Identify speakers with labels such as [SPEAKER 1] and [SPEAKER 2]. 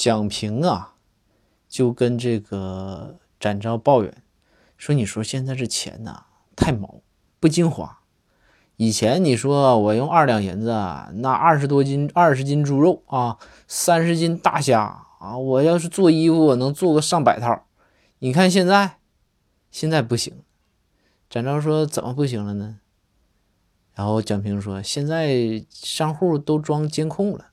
[SPEAKER 1] 蒋平啊就跟这个展昭抱怨说你说现在这钱呐太毛不经花以前你说我用二两银子那二十多斤二十斤猪肉啊三十斤大虾啊我要是做衣服我能做个上百套。你看现在现在不行。展昭说怎么不行了呢？然后蒋平说现在商户都装监控了